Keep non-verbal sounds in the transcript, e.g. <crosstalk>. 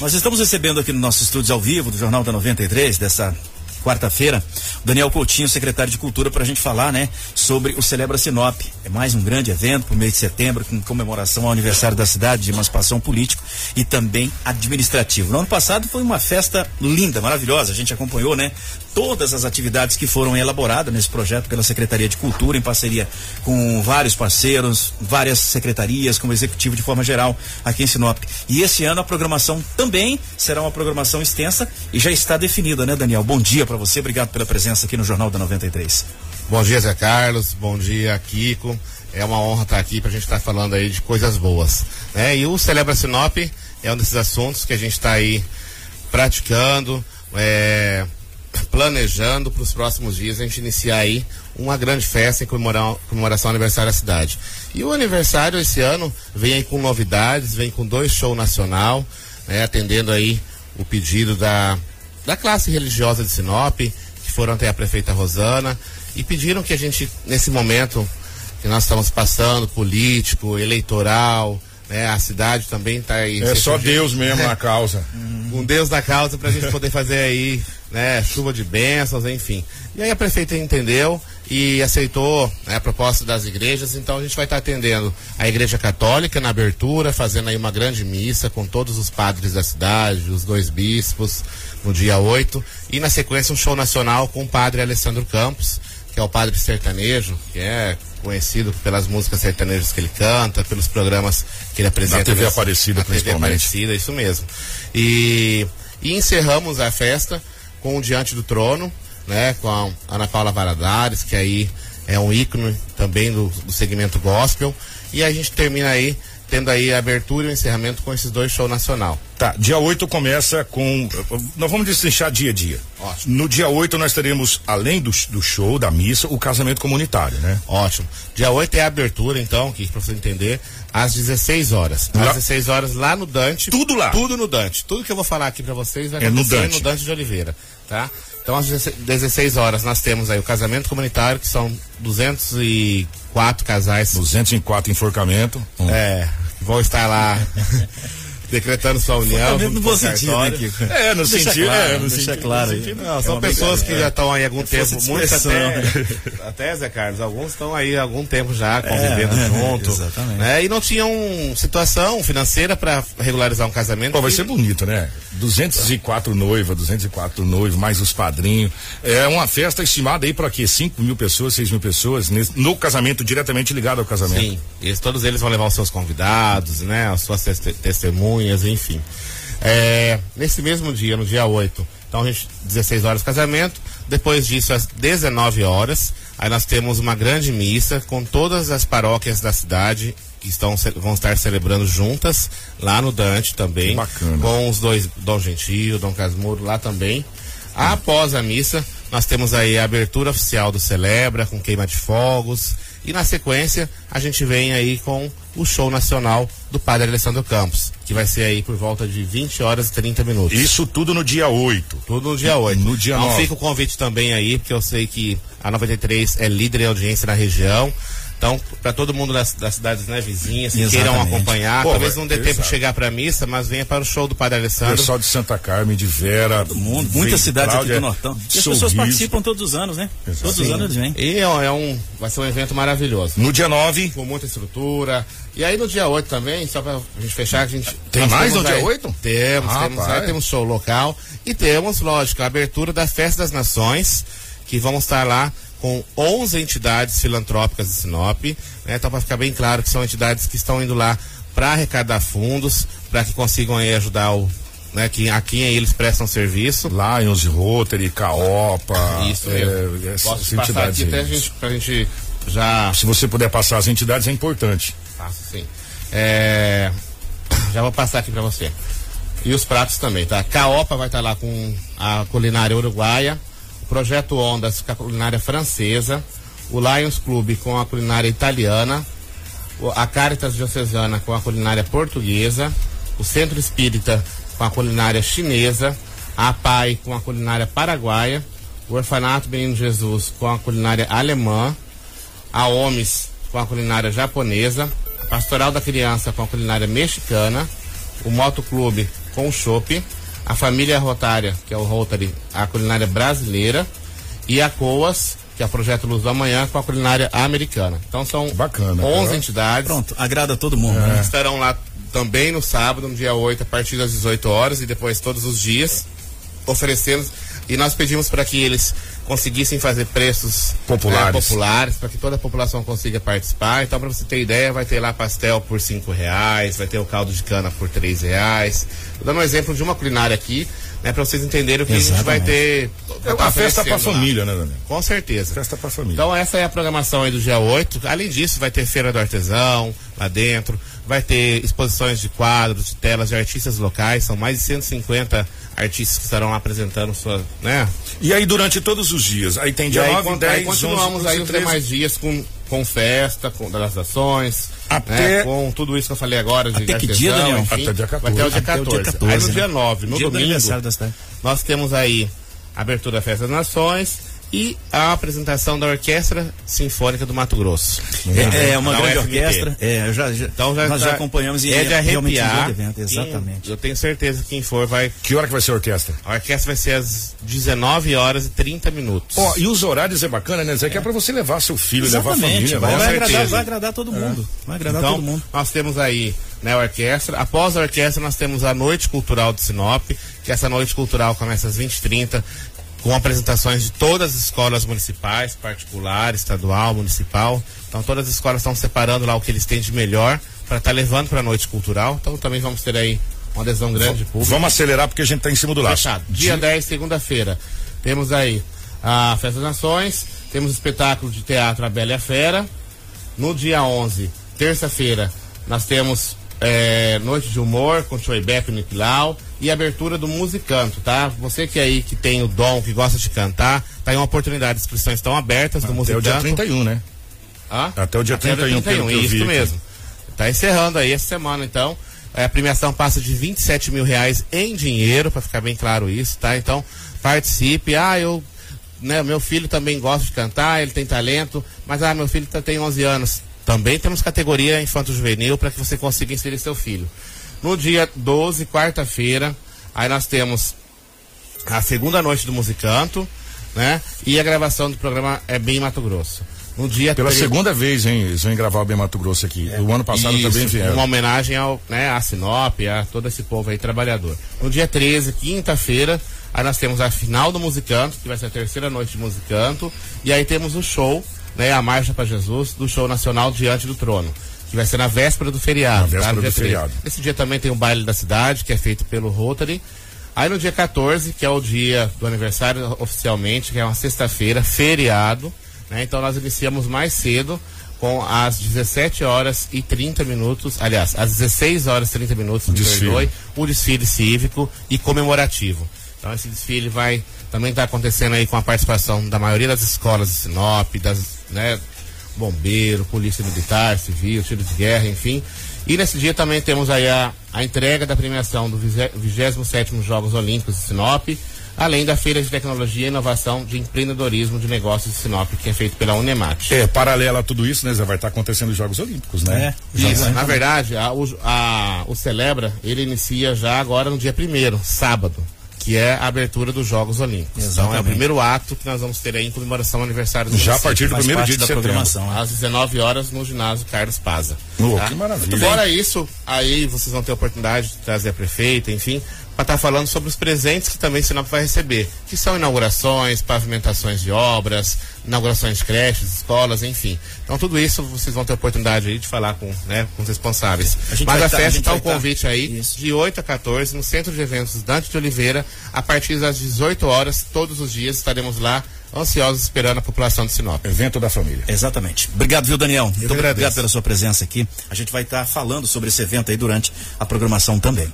Nós estamos recebendo aqui no nosso estúdio ao vivo do Jornal da 93, dessa quarta-feira, Daniel Coutinho, secretário de Cultura, para a gente falar, né, sobre o Celebra Sinop. É mais um grande evento para o mês de setembro, com comemoração ao aniversário da cidade, de emancipação político e também administrativo. No ano passado foi uma festa linda, maravilhosa. A gente acompanhou, né, todas as atividades que foram elaboradas nesse projeto pela Secretaria de Cultura, em parceria com vários parceiros, várias secretarias, como executivo de forma geral aqui em Sinop. E esse ano a programação também será uma programação extensa e já está definida, né, Daniel? Bom dia para você, obrigado pela presença aqui no Jornal da 93. Bom dia, Zé Carlos, bom dia, Kiko. É uma honra estar aqui para a gente estar falando aí de coisas boas. Né? E o Celebra Sinop é um desses assuntos que a gente está aí praticando, é, planejando para os próximos dias a gente iniciar aí uma grande festa em comemoração ao aniversário da cidade. E o aniversário esse ano vem aí com novidades, vem com dois shows nacional, né, atendendo aí o pedido da, da classe religiosa de Sinop, que foram até a prefeita Rosana, e pediram que a gente, nesse momento que nós estamos passando, político, eleitoral, né, a cidade também está aí. É só Deus mesmo na causa. <laughs> Um Deus da causa para a gente <laughs> poder fazer aí né, chuva de bênçãos, enfim. E aí a prefeita entendeu e aceitou né, a proposta das igrejas, então a gente vai estar atendendo a Igreja Católica na abertura, fazendo aí uma grande missa com todos os padres da cidade, os dois bispos, no dia 8, e na sequência um show nacional com o padre Alessandro Campos, que é o padre sertanejo, que é conhecido pelas músicas sertanejas que ele canta, pelos programas que ele apresenta. Na TV Aparecida, na principalmente. TV Aparecida, isso mesmo. E, e encerramos a festa com o Diante do Trono, né, com a Ana Paula Varadares, que aí é um ícone também do, do segmento gospel. E a gente termina aí tendo aí a abertura e o encerramento com esses dois shows nacional. Tá, dia 8 começa com. Nós vamos destrinchar dia a dia. Ótimo. No dia 8 nós teremos, além do, do show, da missa, o casamento comunitário, né? Ótimo. Dia 8 é a abertura, então, que para você entender, às 16 horas. Às Lá- 16 horas lá no Dante. Tudo lá. Tudo no Dante. Tudo que eu vou falar aqui para vocês vai É no acontecer Dante. no Dante de Oliveira, tá? Então às 16 horas nós temos aí o casamento comunitário, que são 204 casais 204 enforcamento. Um. é, vão estar lá <laughs> decretando sua união. Também no junto bom com o sentido, né. Kiko? É, no Deixa sentido, claro, é, no deixa sentido, claro Não, são é uma pessoas que brincadeira. já estão aí há algum tempo, de muitos até, expressão. até Zé Carlos, alguns estão aí há algum tempo já convivendo é, <laughs> junto, exatamente. né? E não tinham situação financeira para regularizar um casamento. Pô, vai ser bonito, né? 204 noivas, 204 noivos, mais os padrinhos. É uma festa estimada aí para quê? 5 mil pessoas, 6 mil pessoas no casamento, diretamente ligado ao casamento. Sim, eles, todos eles vão levar os seus convidados, né? As suas teste- testemunhas, enfim. É, nesse mesmo dia, no dia 8, então a gente, 16 horas casamento, depois disso às 19 horas, aí nós temos uma grande missa com todas as paróquias da cidade que estão, vão estar celebrando juntas, lá no Dante também. Que bacana. Com os dois, Dom Gentil, Dom Casmuro lá também. Após a missa, nós temos aí a abertura oficial do Celebra, com queima de fogos. E na sequência, a gente vem aí com o show nacional do Padre Alessandro Campos, que vai ser aí por volta de 20 horas e 30 minutos. Isso tudo no dia 8. Tudo no dia 8. No dia Então 9. fica o convite também aí, porque eu sei que a 93 é líder em audiência na região. Então, para todo mundo das, das cidades né, vizinhas que queiram acompanhar, Pô, talvez não dê tempo de chegar para a missa, mas venha para o show do Padre Alessandro. Pessoal de Santa Carmen, de Vera, do Mundo, muitas cidades aqui do Nortão. E as pessoas participam todos os anos, né? Todos os anos eles vêm. E é, um- é um, vai ser um evento maravilhoso. No dia 9, Com muita estrutura. E aí no dia 8 também, só pra gente fechar, a gente. Tem mais no dia aí- 8? Temos, Ah, temos, aí temos show local. E temos, lógico, a abertura da Festa das Nações, que vão estar lá com 11 entidades filantrópicas de Sinop. Né? Então, para ficar bem claro que são entidades que estão indo lá para arrecadar fundos, para que consigam aí ajudar o. Né, que, a quem eles prestam serviço. Lions, Rotary, Caopa. Isso é, mesmo. essas Posso passar aqui até a gente, pra gente já Se você puder passar as entidades, é importante. Faço sim. É, <coughs> Já vou passar aqui pra você. E os pratos também, tá? Caopa vai estar lá com a culinária uruguaia, Projeto Ondas com a culinária francesa, o Lions Club com a culinária italiana, a Caritas Diocesana com a culinária portuguesa, o Centro Espírita com a culinária chinesa, a PAI com a culinária paraguaia, o Orfanato Menino Jesus com a culinária alemã, a OMS com a culinária japonesa, a Pastoral da Criança com a culinária mexicana, o Motoclube com o chopp, a família Rotária, que é o Rotary, a culinária brasileira, e a COAS, que é o Projeto Luz do Amanhã, com a culinária americana. Então são Bacana, 11 cara. entidades. Pronto, agrada todo mundo, né? Estarão lá também no sábado, no dia 8, a partir das 18 horas e depois todos os dias, oferecendo. E nós pedimos para que eles conseguissem fazer preços Populares. eh, populares para que toda a população consiga participar. Então, para você ter ideia, vai ter lá pastel por cinco reais, vai ter o caldo de cana por três reais. Tô dando um exemplo de uma culinária aqui, né, para vocês entenderem o que a gente vai ter. É uma festa oferecendo lá. família, né, Daniel? Com certeza. Festa pra família. Então essa é a programação aí do dia 8. Além disso, vai ter feira do artesão lá dentro, vai ter exposições de quadros, de telas de artistas locais, são mais de 150 artistas que estarão lá apresentando sua, né? E aí durante todos os dias, aí tem E dia aí, 9, con- 10, aí continuamos 11, aí os 13. demais dias com, com festa, com das ações, Até- né, com tudo isso que eu falei agora de Até que dia, Daniel? enfim, Até dia 14. Vai até o dia Até o 14. dia 14, aí no né? dia 9, no Dia do domingo, nós temos aí a abertura da Festa das Nações e a apresentação da Orquestra Sinfônica do Mato Grosso. É, é uma Da grande UFMT. orquestra. É, já, já- Então já, nós já acompanhamos e é de é um arrepiar. grande evento. Quem- Exatamente. eu tenho certeza que quem for vai. Que hora que vai ser a orquestra? A orquestra vai ser às 19 horas e 30 minutos. Ó, e os horários é bacana, né, Zé? Que é pra você levar seu filho, levar a Exatamente. família. vai, né? vai agradar, vai agradar todo mundo. Vai agradar então, todo mundo. nós temos aí né, a orquestra. Após a orquestra, nós temos a Noite Cultural de Sinop, que essa noite cultural começa às 20h30, com apresentações de todas as escolas municipais, particular, estadual, municipal. Então, todas as escolas estão separando lá o que eles têm de melhor para estar levando para a noite cultural. Então, também vamos ter aí uma adesão grande de público. Vamos acelerar porque a gente tá em cima do laço. Fechado. Dia 10, segunda-feira. Temos aí a Festa das Nações, temos o espetáculo de teatro A Bela e a Fera. No dia 11, terça-feira, nós temos é, Noite de Humor com Choibep e Niquilau e abertura do Musicanto, tá? Você que aí que tem o dom, que gosta de cantar, tá aí uma oportunidade, as inscrições estão abertas do Até o Musicanto. dia 31, né? Hã? Até o dia 31, pelo que eu isso vi mesmo. Tá encerrando aí essa semana, então. É, a premiação passa de 27 mil reais em dinheiro, para ficar bem claro isso, tá? Então, participe. Ah, eu. Né, meu filho também gosta de cantar, ele tem talento, mas ah, meu filho tá, tem 11 anos. Também temos categoria infanto-juvenil para que você consiga inserir seu filho. No dia 12, quarta-feira, aí nós temos a segunda noite do Musicanto, né? E a gravação do programa é bem Mato Grosso. No dia Pela 13 segunda vez, hein? Eles vêm gravar o Bem Mato Grosso aqui. O ano passado isso, também vieram. Uma homenagem ao, né, a Sinop, a todo esse povo aí trabalhador. No dia 13, quinta-feira, aí nós temos a final do Musicanto, que vai ser a terceira noite de Musicanto, e aí temos o show, né, a Marcha para Jesus, do show nacional Diante do Trono. Que vai ser na véspera do feriado. Na véspera dia do 13. feriado. Nesse dia também tem o baile da cidade, que é feito pelo Rotary. Aí no dia 14, que é o dia do aniversário oficialmente, que é uma sexta-feira, feriado, né? Então nós iniciamos mais cedo, com às 17 horas e 30 minutos, aliás, às 16 horas e 30 minutos, me desfile. perdoe, o desfile cívico e comemorativo. Então esse desfile vai também estar acontecendo aí com a participação da maioria das escolas de Sinop, das, né, bombeiro, polícia militar, civil, tiro de guerra, enfim. E nesse dia também temos aí a, a entrega da premiação do 27º Jogos Olímpicos de Sinop, além da Feira de Tecnologia e Inovação de Empreendedorismo de Negócios de Sinop, que é feito pela Unemat. É, paralelo a tudo isso, né, Zé? Vai estar acontecendo os Jogos Olímpicos, né? É. Isso, Exatamente. na verdade, a- o, a- o Celebra, ele inicia já agora no dia primeiro, sábado, que é a abertura dos Jogos Olímpicos. Então é o Exatamente. primeiro ato que nós vamos ter aí em comemoração ao aniversário do Já a partir do Faz primeiro dia de da setembro. programação. Às 19 horas no ginásio Carlos Paza. Oh, que maravilha. Fora isso, aí vocês vão ter a oportunidade de trazer a prefeita, enfim, para estar falando sobre os presentes que também Sinop vai receber, que são inaugurações, pavimentações de obras, inaugurações de creches, escolas, enfim. Então tudo isso vocês vão ter a oportunidade aí de falar com, né, com os responsáveis. A gente Mas a tá- a festa está o tá- convite aí, Isso. de 8 a 14, no Centro de Eventos Dante de Oliveira, a partir das 18 horas, todos os dias estaremos lá, ansiosos esperando a população de Sinop. Evento da família. Exatamente. Obrigado, viu, Daniel? Muito agradeço. obrigado pela sua presença aqui. A gente vai estar falando sobre esse evento aí durante a programação também.